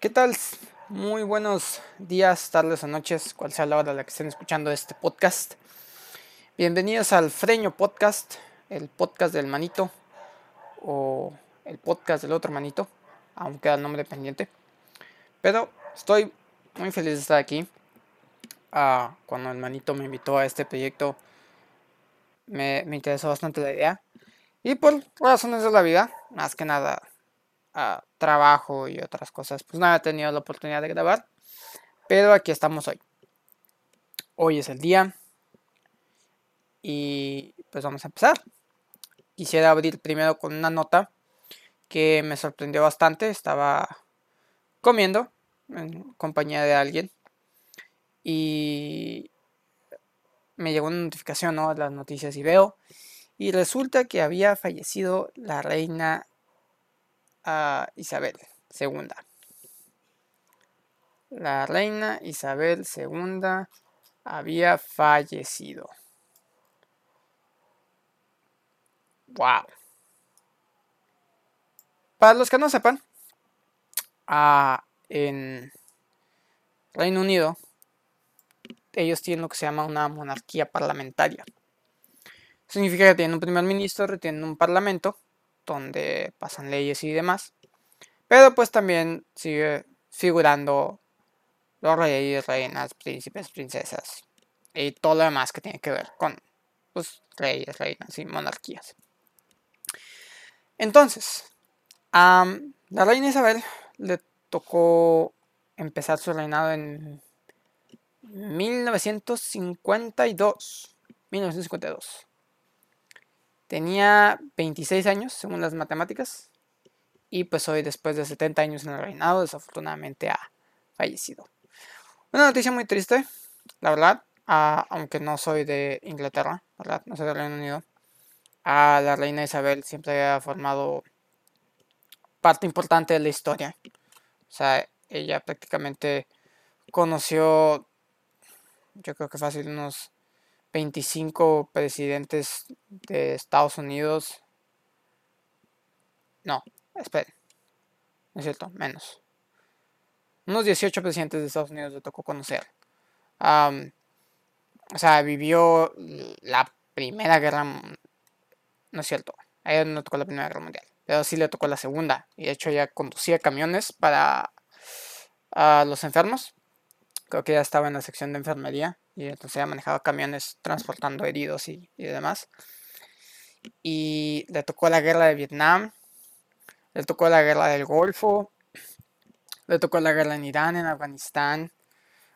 ¿Qué tal? Muy buenos días, tardes o noches, cual sea la hora a la que estén escuchando este podcast. Bienvenidos al Freño Podcast, el podcast del manito o el podcast del otro manito, aunque queda el nombre pendiente. Pero estoy muy feliz de estar aquí. Ah, cuando el manito me invitó a este proyecto, me, me interesó bastante la idea. Y por razones de la vida, más que nada trabajo y otras cosas, pues no había tenido la oportunidad de grabar. Pero aquí estamos hoy. Hoy es el día. Y pues vamos a empezar. Quisiera abrir primero con una nota que me sorprendió bastante. Estaba comiendo en compañía de alguien. Y me llegó una notificación ¿no? las noticias y veo. Y resulta que había fallecido la reina Isabel II. La reina Isabel II había fallecido. Wow. Para los que no sepan, ah, en Reino Unido, ellos tienen lo que se llama una monarquía parlamentaria. Significa que tienen un primer ministro, tienen un parlamento donde pasan leyes y demás. Pero pues también sigue figurando los reyes, reinas, príncipes, princesas y todo lo demás que tiene que ver con pues, reyes, reinas y monarquías. Entonces, a la reina Isabel le tocó empezar su reinado en 1952. 1952. Tenía 26 años, según las matemáticas, y pues hoy, después de 70 años en el reinado, desafortunadamente ha fallecido. Una noticia muy triste, la verdad, aunque no soy de Inglaterra, ¿verdad? No soy del Reino Unido. A la reina Isabel siempre ha formado parte importante de la historia. O sea, ella prácticamente conoció, yo creo que fácil, unos 25 presidentes de Estados Unidos. No, esperen. No es cierto, menos. Unos 18 presidentes de Estados Unidos le tocó conocer. o sea, vivió la Primera Guerra. No es cierto. A ella no tocó la Primera Guerra Mundial. Pero sí le tocó la Segunda. Y de hecho ella conducía camiones para a los enfermos. Creo que ya estaba en la sección de enfermería y entonces ya manejaba camiones transportando heridos y, demás. Y le tocó la guerra de Vietnam, le tocó la guerra del Golfo, le tocó la guerra en Irán, en Afganistán,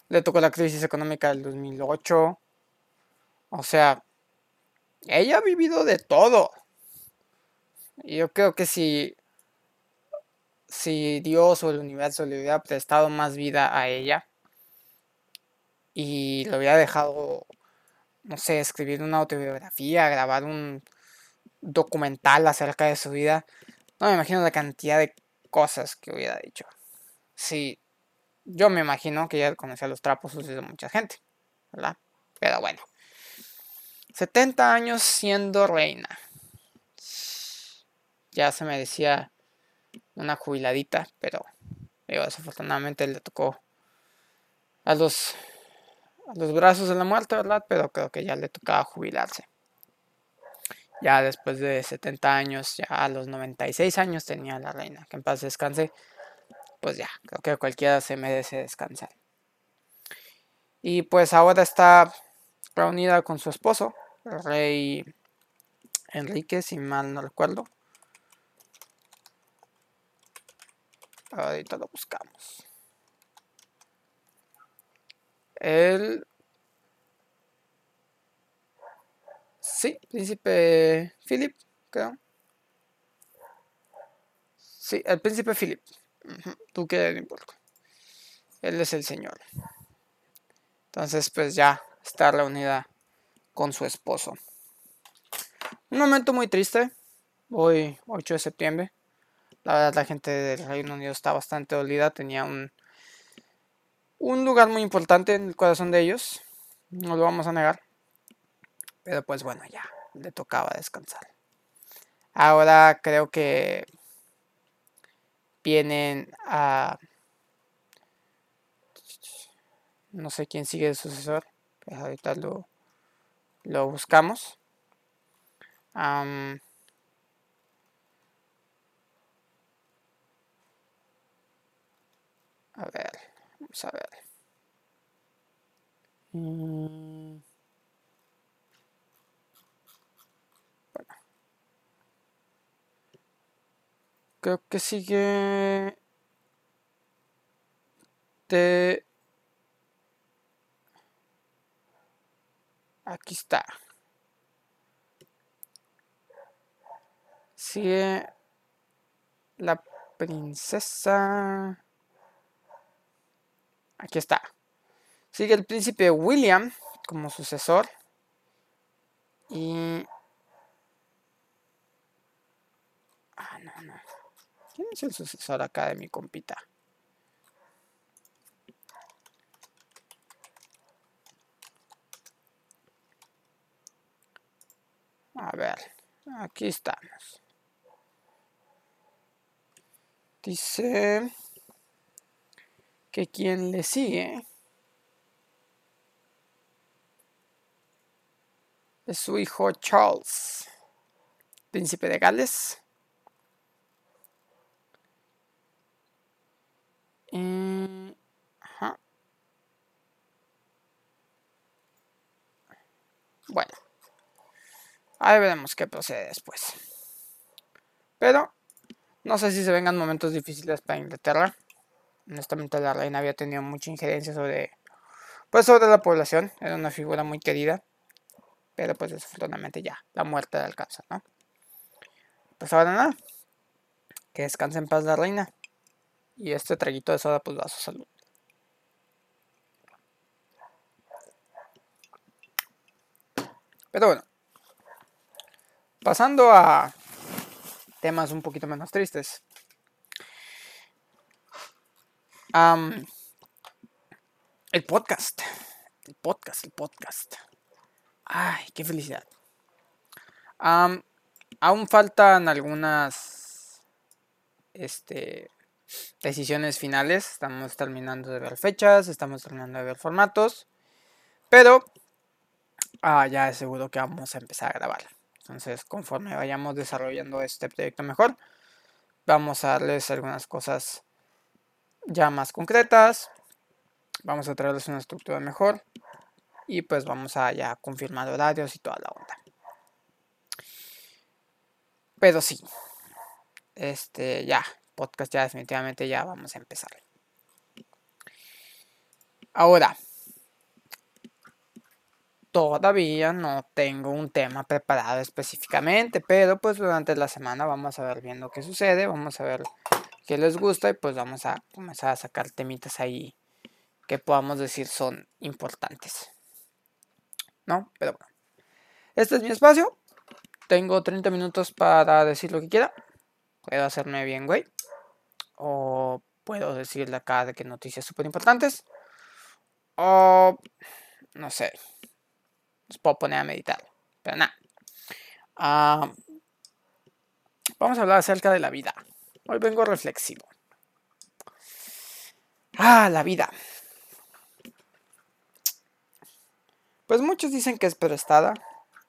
le tocó la crisis económica del 2008. O sea, ella ha vivido de todo. Y yo creo que si, si Dios o el universo le hubiera prestado más vida a ella, y lo hubiera dejado, no sé, escribir una autobiografía, grabar un documental acerca de su vida, no me imagino la cantidad de cosas que hubiera dicho. Sí, yo me imagino que ya conocía los trapos de mucha gente, ¿verdad? Pero bueno. 70 años siendo reina. Ya se me decía una jubiladita, pero desafortunadamente le tocó a los los brazos de la muerte, ¿verdad? Pero creo que ya le tocaba jubilarse. Ya después de 70 años, ya a los 96 años tenía la reina, que en paz descanse. Pues ya, creo que cualquiera se merece descansar. Y pues ahora está reunida con su esposo, el rey Enrique, si mal no recuerdo. Ahorita lo buscamos. El... Sí, príncipe Philip, creo. Sí, el príncipe Philip. Tú qué importa. Él es el señor. Entonces, pues ya está reunida con su esposo. Un momento muy triste. Hoy, 8 de septiembre. La verdad, la gente del Reino Unido está bastante dolida. Tenía un un lugar muy importante en el corazón de ellos, no lo vamos a negar. Pero pues bueno, ya le tocaba descansar. Ahora creo que vienen a No sé quién sigue de sucesor. Pues ahorita lo, lo buscamos. a ver, vamos a ver. Mm. Creo que sigue de Aquí está. Sigue la princesa. Aquí está. Sigue el príncipe William como sucesor. Y... Ah, no, no. ¿Quién es el sucesor acá de mi compita? A ver, aquí estamos. Dice que quien le sigue es su hijo Charles, príncipe de Gales. Bueno. Ahí veremos qué procede después. Pero no sé si se vengan momentos difíciles para Inglaterra. Honestamente la reina había tenido mucha injerencia sobre pues sobre la población, era una figura muy querida. Pero pues desafortunadamente ya, la muerte de alcanza, ¿no? Pues ahora nada. Que descanse en paz la reina. Y este traguito de soda pues va a su salud. Pero bueno, Pasando a temas un poquito menos tristes. El podcast. El podcast, el podcast. Ay, qué felicidad. aún faltan algunas este, decisiones finales. Estamos terminando de ver fechas, estamos terminando de ver formatos. Pero ah, ya es seguro que vamos a empezar a grabar. Entonces, conforme vayamos desarrollando este proyecto mejor, vamos a darles algunas cosas ya más concretas. Vamos a traerles una estructura mejor. Y pues vamos a ya confirmar horarios y toda la onda. Pero sí. Este, ya. Podcast ya definitivamente ya vamos a empezar. Ahora, Todavía no tengo un tema preparado específicamente, pero pues durante la semana vamos a ver viendo qué sucede, vamos a ver qué les gusta y pues vamos a comenzar a sacar temitas ahí que podamos decir son importantes. ¿No? Pero bueno. Este es mi espacio. Tengo 30 minutos para decir lo que quiera. Puedo hacerme bien, güey. O puedo decirle acá de que noticias súper importantes. O no sé puedo poner a meditar. Pero nada. Ah, vamos a hablar acerca de la vida. Hoy vengo reflexivo. Ah, la vida. Pues muchos dicen que es prestada.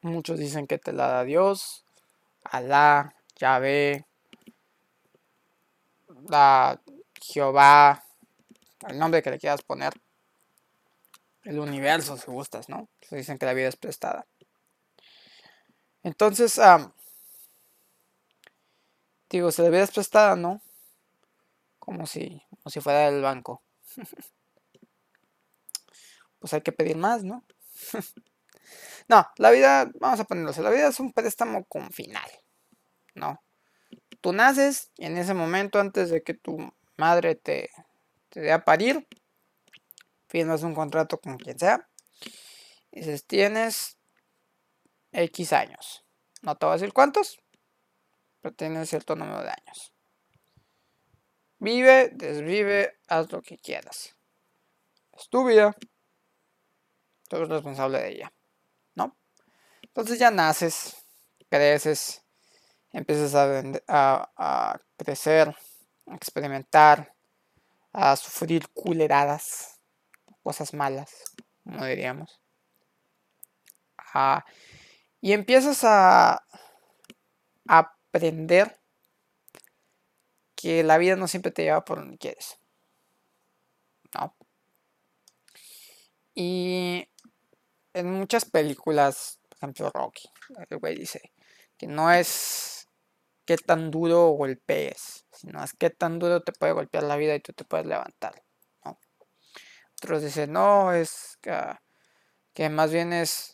Muchos dicen que te la da Dios, Alá, Yahvé, la Jehová, el nombre que le quieras poner el universo, si gustas, ¿no? Se dicen que la vida es prestada. Entonces, digo, la vida es prestada, ¿no? Como si, como si fuera del banco. pues hay que pedir más, ¿no? no, la vida, vamos a ponerlo, la vida es un préstamo con final, ¿no? Tú naces y en ese momento, antes de que tu madre te, te dé a parir, firmas un contrato con quien sea. Y dices, tienes X años. No te voy a decir cuántos, pero tienes cierto número de años. Vive, desvive, haz lo que quieras. Es tu vida. Tú eres responsable de ella. ¿No? Entonces ya naces, creces, empiezas a, crecer, a experimentar, a sufrir culeradas cosas malas, como diríamos. Ah, y empiezas a aprender que la vida no siempre te lleva por donde quieres. ¿No? Y en muchas películas, por ejemplo Rocky, el güey dice que no es qué tan duro golpees, sino es qué tan duro te puede golpear la vida y tú te puedes levantar. ¿no? Otros dicen, no, es que, que más bien es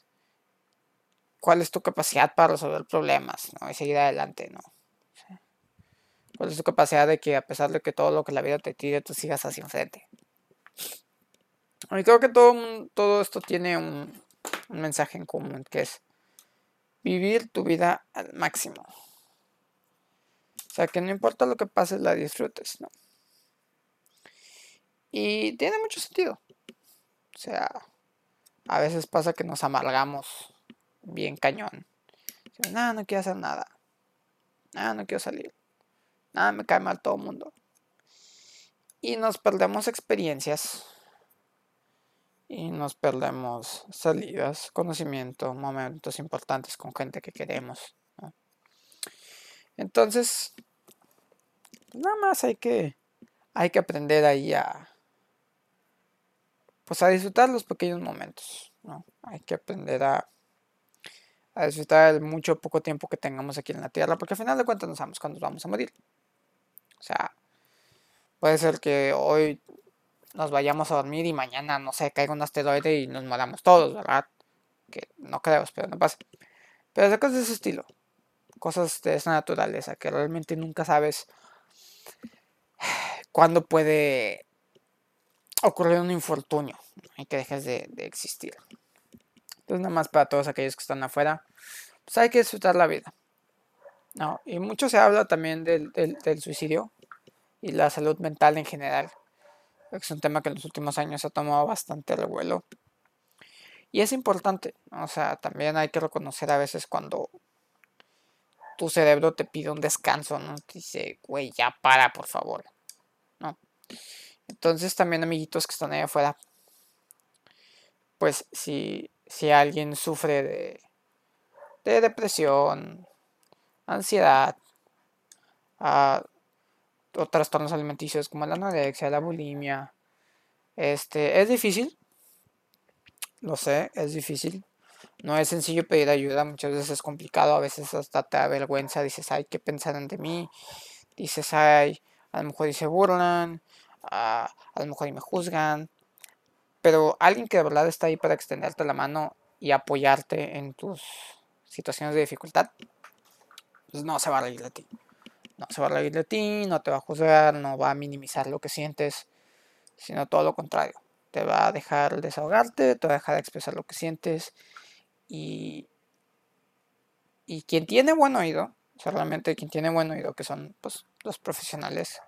cuál es tu capacidad para resolver problemas ¿no? y seguir adelante. ¿no? ¿Cuál es tu capacidad de que a pesar de que todo lo que la vida te tire, tú sigas hacia enfrente? Y creo que todo, todo esto tiene un, un mensaje en común, que es vivir tu vida al máximo. O sea, que no importa lo que pase, la disfrutes, ¿no? Y tiene mucho sentido. O sea, a veces pasa que nos amargamos bien cañón. Nada, no quiero hacer nada. Nada, no quiero salir. Nada, me cae mal todo el mundo. Y nos perdemos experiencias y nos perdemos salidas, conocimiento, momentos importantes con gente que queremos. Entonces, nada más hay que, hay que aprender ahí a, pues a disfrutar los pequeños momentos. ¿no? Hay que aprender a, a disfrutar el mucho poco tiempo que tengamos aquí en la Tierra, porque al final de cuentas no sabemos cuándo vamos a morir. O sea, puede ser que hoy nos vayamos a dormir y mañana, no sé, caiga un asteroide y nos moramos todos, ¿verdad? Que no creo, pero no pasa. Pero de cosas de ese estilo, cosas de esa naturaleza, que realmente nunca sabes cuándo puede ocurrir un infortunio y que dejes de, existir. Entonces, nada más para todos aquellos que están afuera, pues hay que disfrutar la vida. ¿no? Y mucho se habla también del, del suicidio y la salud mental en general. Es un tema que en los últimos años ha tomado bastante revuelo. Y es importante, o sea, también hay que reconocer a veces cuando tu cerebro te pide un descanso, ¿no? Te dice, güey, ya para, por favor. ¿No? Entonces también amiguitos que están ahí afuera, pues si, si alguien sufre de, de depresión, ansiedad, uh, o trastornos alimenticios como la anorexia, la bulimia. Este, es difícil, lo sé, es difícil. No es sencillo pedir ayuda, muchas veces es complicado, a veces hasta te da vergüenza, dices, ay, ¿qué pensarán de mí? Dices, ay, a lo mejor y se burlan, a, a lo mejor y me juzgan. Pero alguien que de verdad está ahí para extenderte la mano y apoyarte en tus situaciones de dificultad, pues no se va a reír de ti no se va a reír de ti, no te va a juzgar, no va a minimizar lo que sientes, sino todo lo contrario. Te va a dejar desahogarte, te va a dejar expresar lo que sientes y, y quien tiene buen oído, o realmente quien tiene buen oído, que son pues, los profesionales,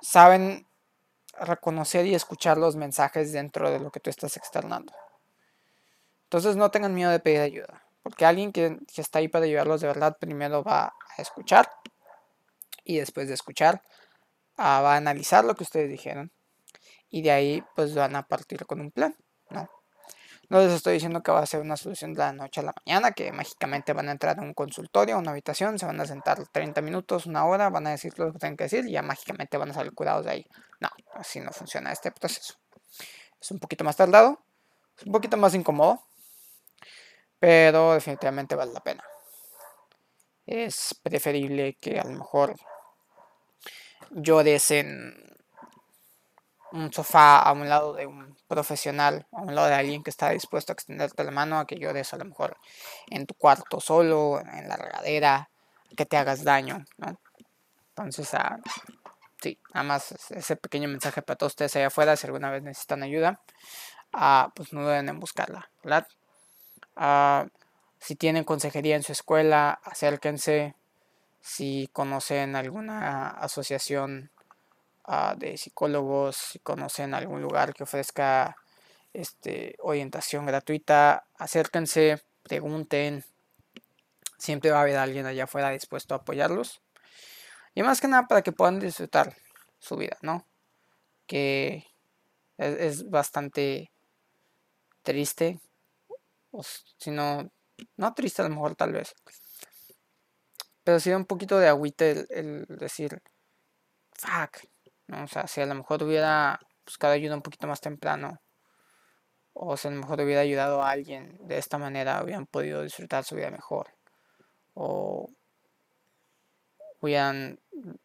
saben reconocer y escuchar los mensajes dentro de lo que tú estás externando. Entonces no tengan miedo de pedir ayuda. Porque alguien que, está ahí para ayudarlos de verdad primero va a escuchar y después de escuchar ah, va a analizar lo que ustedes dijeron y de ahí pues van a partir con un plan, ¿no? No les estoy diciendo que va a ser una solución de la noche a la mañana, que mágicamente van a entrar a un consultorio, a una habitación, se van a sentar 30 minutos, una hora, van a decir lo que tienen que decir y ya mágicamente van a salir curados de ahí. No, así no funciona este proceso. Es un poquito más tardado, es un poquito más incómodo, pero definitivamente vale la pena. Es preferible que a lo mejor llores en un sofá a un lado de un profesional, a un lado de alguien que está dispuesto a extenderte la mano, a que llores a lo mejor en tu cuarto solo, en la regadera, que te hagas daño, ¿no? Entonces, ah, sí, nada más ese pequeño mensaje para todos ustedes allá afuera, si alguna vez necesitan ayuda, ah, pues no deben en buscarla, ¿verdad? Ah, si tienen consejería en su escuela, acérquense. Si conocen alguna asociación ah, de psicólogos, si conocen algún lugar que ofrezca este, orientación gratuita, acérquense, pregunten. Siempre va a haber alguien allá afuera dispuesto a apoyarlos. Y más que nada para que puedan disfrutar su vida, ¿no? Que Es, bastante triste. O si no, no triste a lo mejor tal vez. Pero sí un poquito de agüita el, decir, fuck. ¿No? O sea, si a lo mejor hubiera buscado ayuda un poquito más temprano. O si a lo mejor hubiera ayudado a alguien de esta manera, hubieran podido disfrutar su vida mejor. O hubieran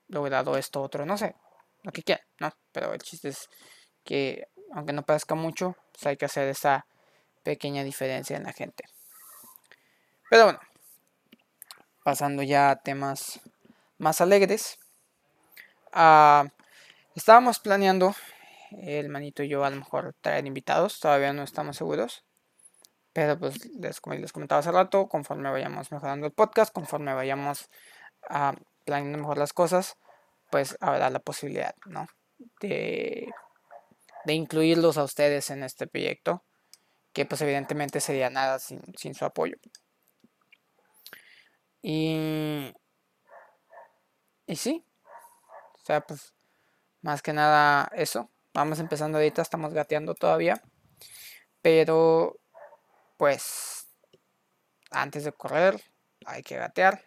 logrado esto otro, no sé, lo que quieran, ¿no? Pero el chiste es que, aunque no parezca mucho, pues hay que hacer esa pequeña diferencia en la gente. Pero bueno, pasando ya a temas más alegres. Ah, estábamos planeando, el manito y yo, a lo mejor traer invitados, todavía no estamos seguros. Pero pues les, como les comentaba hace rato, conforme vayamos mejorando el podcast, conforme vayamos ah, planeando mejor las cosas, pues habrá la posibilidad, ¿no? De, de incluirlos a ustedes en este proyecto, que pues evidentemente sería nada sin, su apoyo. Y, y sí, o sea, pues más que nada eso. Vamos empezando ahorita, estamos gateando todavía. Pero, pues, antes de correr, hay que gatear.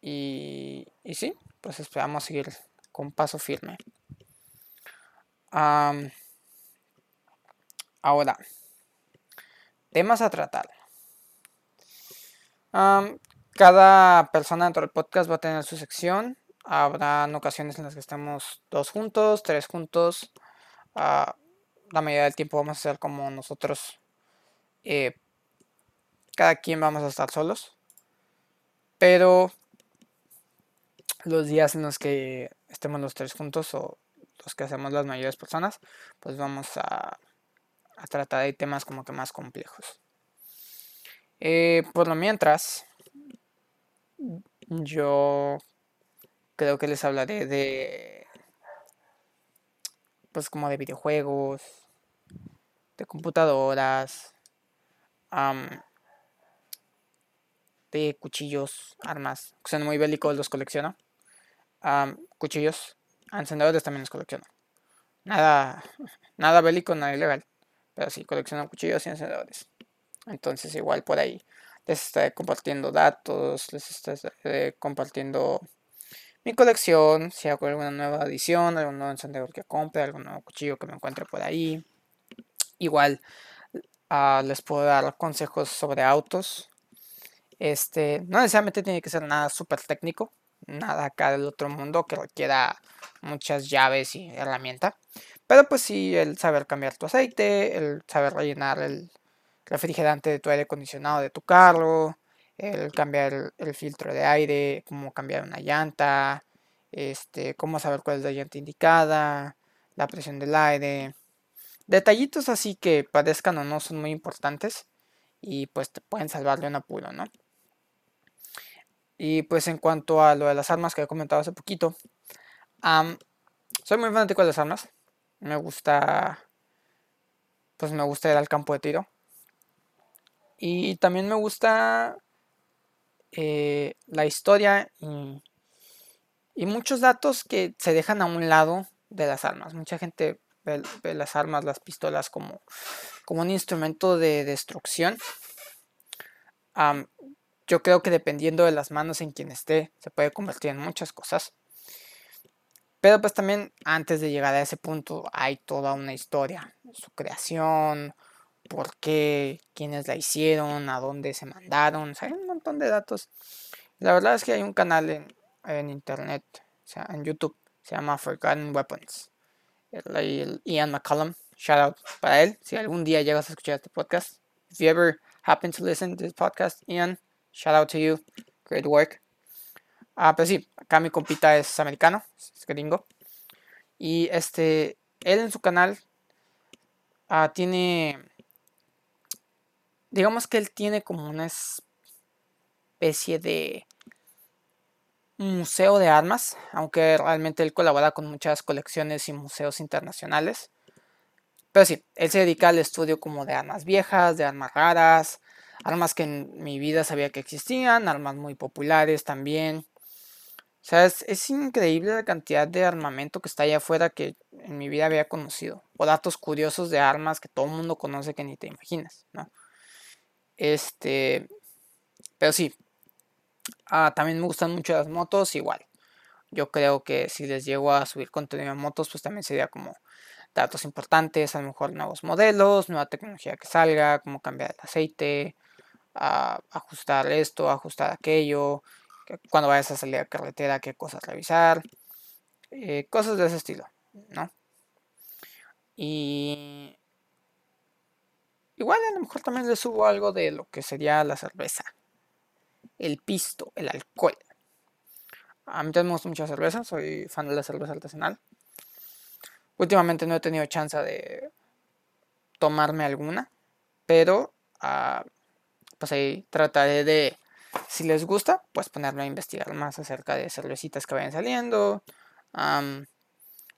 Y, y sí, pues esperamos seguir con paso firme. ahora, temas a tratar. cada persona dentro del podcast va a tener su sección. Habrá ocasiones en las que estemos dos juntos, tres juntos. Ah, la mayoría del tiempo vamos a ser como nosotros. Eh, cada quien vamos a estar solos. Pero los días en los que estemos los tres juntos o los que hacemos las mayores personas, pues vamos a, tratar de temas como que más complejos. Eh, por lo mientras, yo creo que les hablaré de, pues como de videojuegos, de computadoras, de cuchillos, armas, son muy bélicos, los colecciono cuchillos, encendedores también los colecciono. Nada, nada bélico, nada ilegal. Pero sí colecciono cuchillos y encendedores. Entonces igual por ahí les estaré compartiendo datos, les estaré compartiendo mi colección, si hago alguna nueva edición, algún nuevo encendedor que compre, algún nuevo cuchillo que me encuentre por ahí. Igual ah, les puedo dar consejos sobre autos. Este, no necesariamente tiene que ser nada súper técnico nada acá del otro mundo que requiera muchas llaves y herramienta. Pero pues sí, el saber cambiar tu aceite, el saber rellenar el refrigerante de tu aire acondicionado de tu carro, el cambiar el, filtro de aire, cómo cambiar una llanta, este, cómo saber cuál es la llanta indicada, la presión del aire. Detallitos así que parezcan o no son muy importantes y pues te pueden salvar de un apuro, ¿no? Y pues en cuanto a lo de las armas que he comentado hace poquito, soy muy fanático de las armas. Me gusta, pues me gusta ir al campo de tiro. Y también me gusta eh, la historia y, muchos datos que se dejan a un lado de las armas. Mucha gente ve, las armas, las pistolas como, como un instrumento de destrucción yo creo que dependiendo de las manos en quien esté, se puede convertir en muchas cosas. Pero pues también antes de llegar a ese punto hay toda una historia, su creación, por qué, quiénes la hicieron, a dónde se mandaron, hay un montón de datos. La verdad es que hay un canal en, internet, o sea, en YouTube, se llama Forgotten Weapons. El, Ian McCollum, shout out para él, si algún día llegas a escuchar este podcast. If you ever happen to listen to this podcast, Ian, Shout out to you. Great work. Ah, pero sí, acá mi compita es americano, es gringo. Y este, él en su canal ah, tiene, digamos que él tiene como una especie de museo de armas, aunque realmente él colabora con muchas colecciones y museos internacionales. Pero sí, él se dedica al estudio como de armas viejas, de armas raras, armas que en mi vida sabía que existían, armas muy populares también. O sea, es, increíble la cantidad de armamento que está allá afuera que en mi vida había conocido. O datos curiosos de armas que todo el mundo conoce que ni te imaginas, ¿no? Este. Pero sí. Ah, también me gustan mucho las motos, igual. Yo creo que si les llego a subir contenido de motos, pues también sería como datos importantes, a lo mejor nuevos modelos, nueva tecnología que salga, cómo cambiar el aceite, ajustar esto, ajustar aquello, cuando vayas a salir a carretera, qué cosas revisar, eh, cosas de ese estilo, ¿no? Y igual a lo mejor también le subo algo de lo que sería la cerveza, el pisto, el alcohol. A mí también me gusta mucha cerveza, soy fan de la cerveza artesanal. Últimamente no he tenido chance de tomarme alguna, pero ah, pues ahí trataré de si les gusta, pues ponerme a investigar más acerca de cervecitas que vayan saliendo,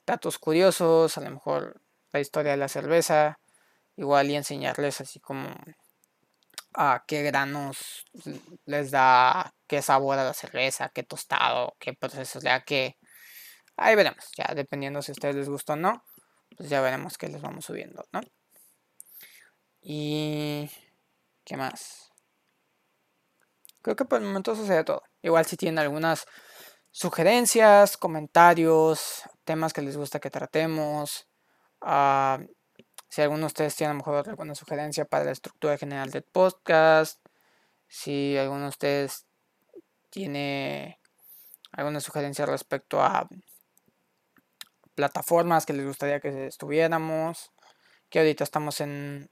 datos curiosos, a lo mejor la historia de la cerveza, igual y enseñarles así como a qué granos les da, qué sabor a la cerveza, qué tostado, qué procesos le da, qué... Ahí veremos, ya dependiendo si a ustedes les gusta o no, pues ya veremos qué les vamos subiendo, ¿no? Y... ¿Qué más? Creo que por el momento eso sería todo. Igual si tienen algunas sugerencias, comentarios, temas que les gusta que tratemos. Ah, si alguno de ustedes tiene a lo mejor alguna sugerencia para la estructura general del podcast. Si alguno de ustedes tiene alguna sugerencia respecto a plataformas que les gustaría que estuviéramos. Que ahorita estamos en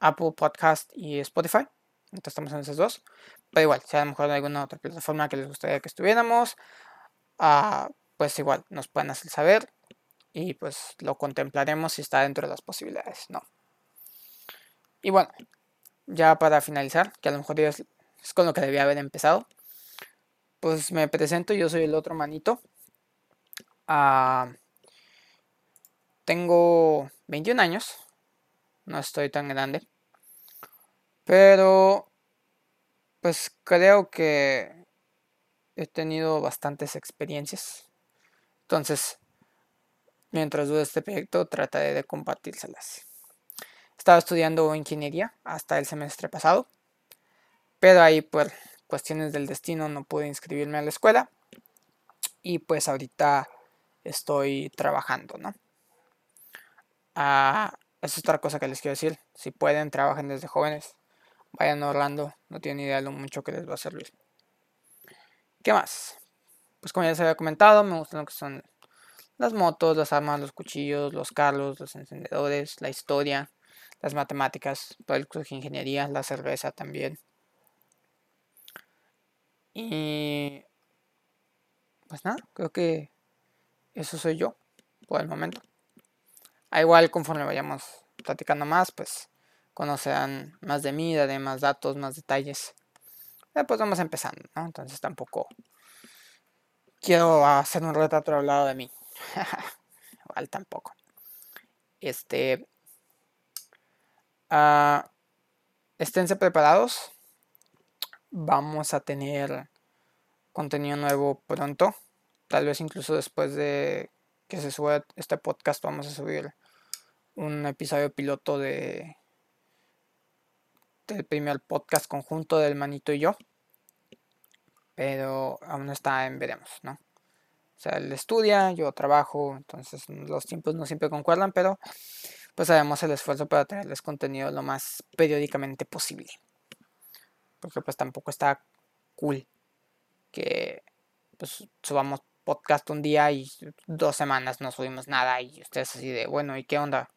Apple Podcast y Spotify. Entonces estamos en esas dos. Pero igual, si a lo mejor hay alguna otra plataforma que les gustaría que estuviéramos, ah, pues igual nos pueden hacer saber y pues lo contemplaremos si está dentro de las posibilidades, ¿no? Y bueno, ya para finalizar, que a lo mejor es, con lo que debía haber empezado, pues me presento, yo soy el otro manito. Ah, tengo 21 años, no estoy tan grande. Pero, pues creo que he tenido bastantes experiencias. Entonces, mientras dure este proyecto, trataré de compartírselas. Estaba estudiando ingeniería hasta el semestre pasado, pero ahí por cuestiones del destino no pude inscribirme a la escuela y pues ahorita estoy trabajando, ¿no? Ah, es otra cosa que les quiero decir. Si pueden, trabajen desde jóvenes vayan ahorrando, no tienen idea de lo mucho que les va a servir. ¿Qué más? Pues como ya les había comentado, me gustan lo que son las motos, las armas, los cuchillos, los carros, los encendedores, la historia, las matemáticas, todo el curso de ingeniería, la cerveza también. Y pues nada, creo que eso soy yo por el momento. A ah, igual conforme vayamos platicando más, pues conocerán más de mí, daré más datos, más detalles. pues vamos empezando, ¿no? Entonces tampoco quiero hacer un retrato lado de mí. Igual tampoco. Este. Uh, esténse preparados. Vamos a tener contenido nuevo pronto. Tal vez incluso después de que se suba este podcast vamos a subir un episodio piloto de el primer podcast conjunto del manito y yo. Pero aún está en veremos, ¿no? O sea, él estudia, yo trabajo, entonces los tiempos no siempre concuerdan, pero pues haremos el esfuerzo para tenerles contenido lo más periódicamente posible. Porque pues tampoco está cool que pues subamos podcast un día y dos semanas no subimos nada y ustedes así de, bueno, ¿y qué onda?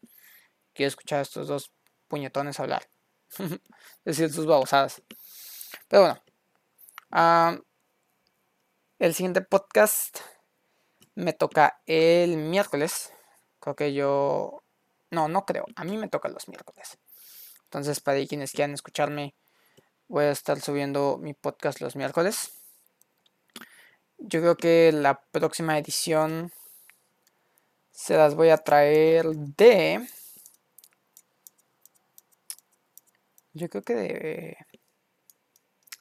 Quiero escuchar a estos dos puñetones hablar. decir sus babosadas. Pero bueno. el siguiente podcast me toca el miércoles. Creo que yo... No, no creo. A mí me toca los miércoles. Entonces, para quienes quieran escucharme, voy a estar subiendo mi podcast los miércoles. Yo creo que la próxima edición se las voy a traer de... Yo creo que de,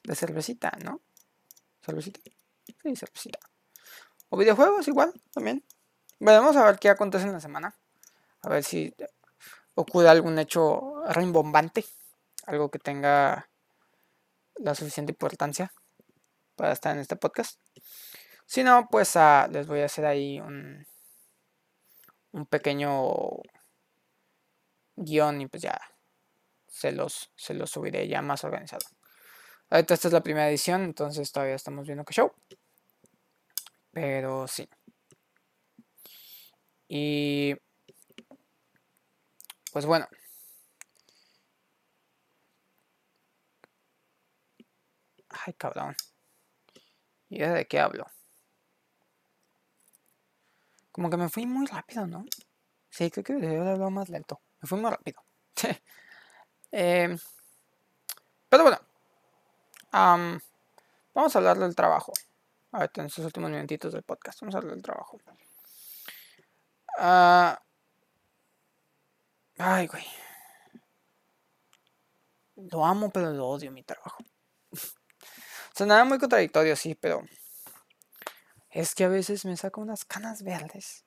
de cervecita, ¿no? ¿Cervecita? Sí, cervecita. O videojuegos igual, también. Veremos a ver qué acontece en la semana. A ver si ocurre algún hecho rimbombante. Algo que tenga la suficiente importancia para estar en este podcast. Si no, pues uh, les voy a hacer ahí un, un pequeño guion y pues ya se los, se los subiré ya más organizado. Ahorita esta es la primera edición, entonces todavía estamos viendo que show. Pero sí. Y pues bueno. Ay, cabrón. ¿Y de qué hablo? Como que me fui muy rápido, ¿no? Sí, creo que debería haberlo más lento. Me fui muy rápido. eh, pero bueno. vamos a hablar del trabajo. A ver, en estos últimos minutitos del podcast. Vamos a hablar del trabajo. Ah, ay, güey. Lo amo, pero lo odio mi trabajo. o nada muy contradictorio, sí, pero es que a veces me saca unas canas verdes.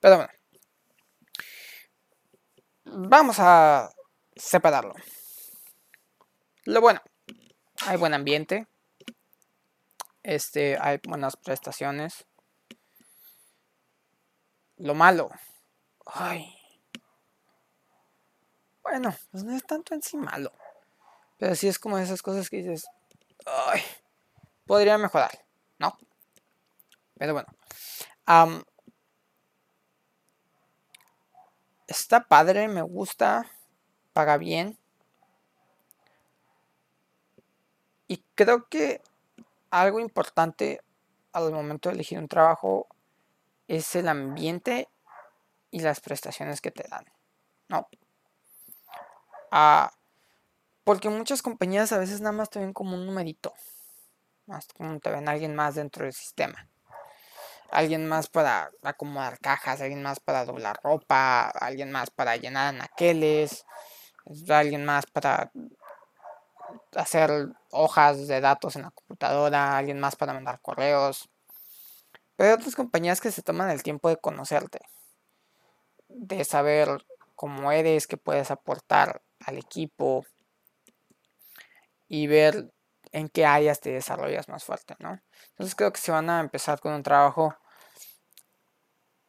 Pero bueno. Vamos a separarlo. Lo bueno, hay buen ambiente. Este, hay buenas prestaciones. Lo malo. Ay. Bueno, pues no es tanto en sí malo. Pero sí es como esas cosas que dices. Ay. Podría mejorar. ¿no? Pero bueno. está padre, me gusta, paga bien. Y creo que algo importante al momento de elegir un trabajo es el ambiente y las prestaciones que te dan, ¿no? Ah, porque muchas compañías a veces nada más te ven como un numerito más como te ven alguien más dentro del sistema. Alguien más para acomodar cajas, alguien más para doblar ropa, alguien más para llenar anaqueles, alguien más para hacer hojas de datos en la computadora, alguien más para mandar correos. Pero hay otras compañías que se toman el tiempo de conocerte, de saber cómo eres, qué puedes aportar al equipo y ver en qué áreas te desarrollas más fuerte, ¿no? Entonces creo que si van a empezar con un trabajo,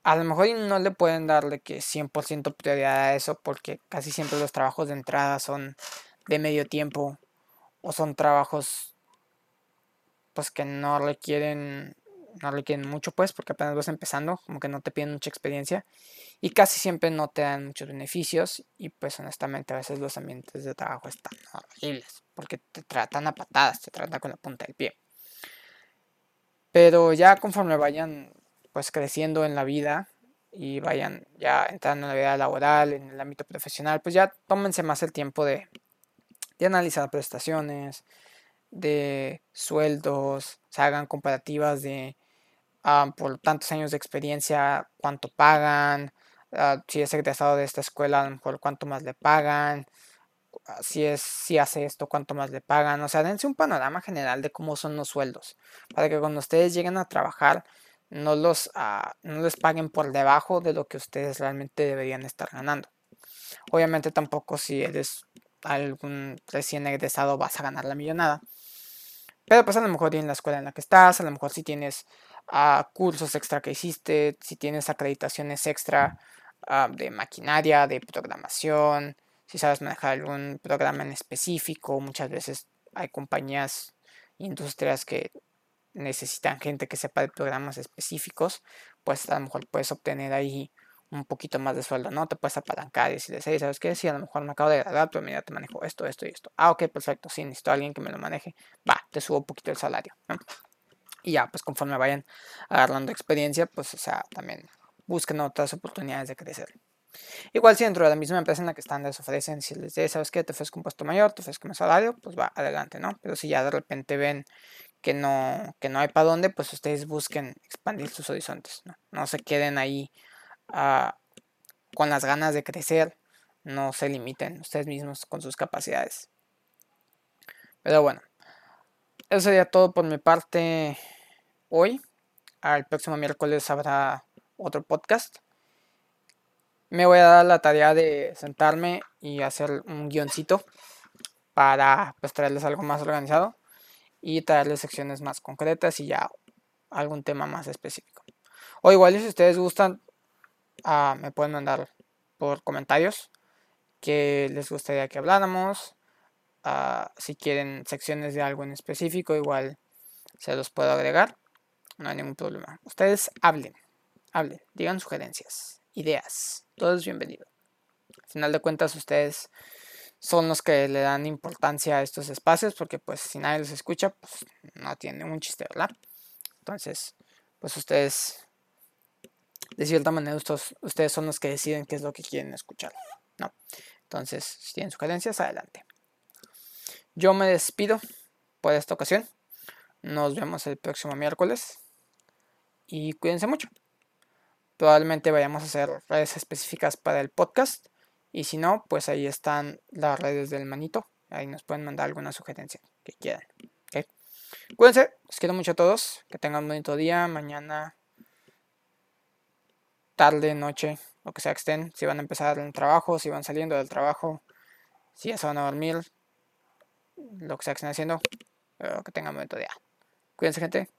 a lo mejor no le pueden darle que 100% prioridad a eso porque casi siempre los trabajos de entrada son de medio tiempo o son trabajos pues que no requieren no requieren mucho pues porque apenas vas empezando como que no te piden mucha experiencia y casi siempre no te dan muchos beneficios y pues honestamente a veces los ambientes de trabajo están horribles porque te tratan a patadas, te tratan con la punta del pie. Pero ya conforme vayan pues creciendo en la vida y vayan ya entrando en la vida laboral, en el ámbito profesional, pues ya tómense más el tiempo de, de analizar prestaciones, de sueldos, se hagan comparativas de ah, por tantos años de experiencia, cuánto pagan, ah, si es egresado de esta escuela, mejor cuánto más le pagan, ah, si es si hace esto, cuánto más le pagan, o sea, dense un panorama general de cómo son los sueldos, para que cuando ustedes lleguen a trabajar no los no les paguen por debajo de lo que ustedes realmente deberían estar ganando. Obviamente tampoco si eres algún recién egresado vas a ganar la millonada. Pero pues a lo mejor en la escuela en la que estás, a lo mejor si tienes uh, cursos extra que hiciste, si tienes acreditaciones extra uh, de maquinaria, de programación, si sabes manejar algún programa en específico, muchas veces hay compañías, industrias que necesitan gente que sepa de programas específicos, pues a lo mejor puedes obtener ahí un poquito más de sueldo, ¿no? Te puedes apalancar y decirles, hey, ¿sabes qué? Sí, a lo mejor me acabo de graduar, pero mira, te manejo esto, esto y esto. Ah, ok, perfecto, sí, necesito a alguien que me lo maneje. Va, te subo un poquito el salario, ¿no? Y ya, pues conforme vayan agarrando experiencia, pues, o sea, también busquen otras oportunidades de crecer. Igual si dentro de la misma empresa en la que están les ofrecen, si les dices, ¿sabes qué? Te ofrezco un puesto mayor, te ofrezco un salario, pues va, adelante, ¿no? Pero si ya de repente ven que no, que no hay para dónde, pues ustedes busquen expandir sus horizontes, ¿no? No se queden ahí con las ganas de crecer, no se limiten ustedes mismos con sus capacidades. Pero bueno, eso sería todo por mi parte hoy. al próximo miércoles habrá otro podcast. Me voy a dar la tarea de sentarme y hacer un guioncito para pues, traerles algo más organizado y traerles secciones más concretas y ya algún tema más específico. O igual si ustedes gustan, ah, me pueden mandar por comentarios que les gustaría que habláramos. Ah, si quieren secciones de algo en específico, igual se los puedo agregar. No hay ningún problema. Ustedes hablen, hablen, digan sugerencias, ideas. Todo es bienvenido. Al final de cuentas, ustedes son los que le dan importancia a estos espacios porque pues si nadie los escucha, pues no tiene un chiste, ¿verdad? Entonces, pues ustedes, de cierta manera, ustedes son los que deciden qué es lo que quieren escuchar, ¿no? Entonces, si tienen sugerencias, adelante. Yo me despido por esta ocasión. Nos vemos el próximo miércoles. Y cuídense mucho. Probablemente vayamos a hacer redes específicas para el podcast. Y si no, pues ahí están las redes del manito. Ahí nos pueden mandar alguna sugerencia que quieran. Cuídense, los quiero mucho a todos. Que tengan un bonito día, mañana, tarde, noche, lo que sea que estén. Si van a empezar el trabajo, si van saliendo del trabajo, si ya se van a dormir, lo que sea que estén haciendo. que tengan un bonito día. Cuídense, gente.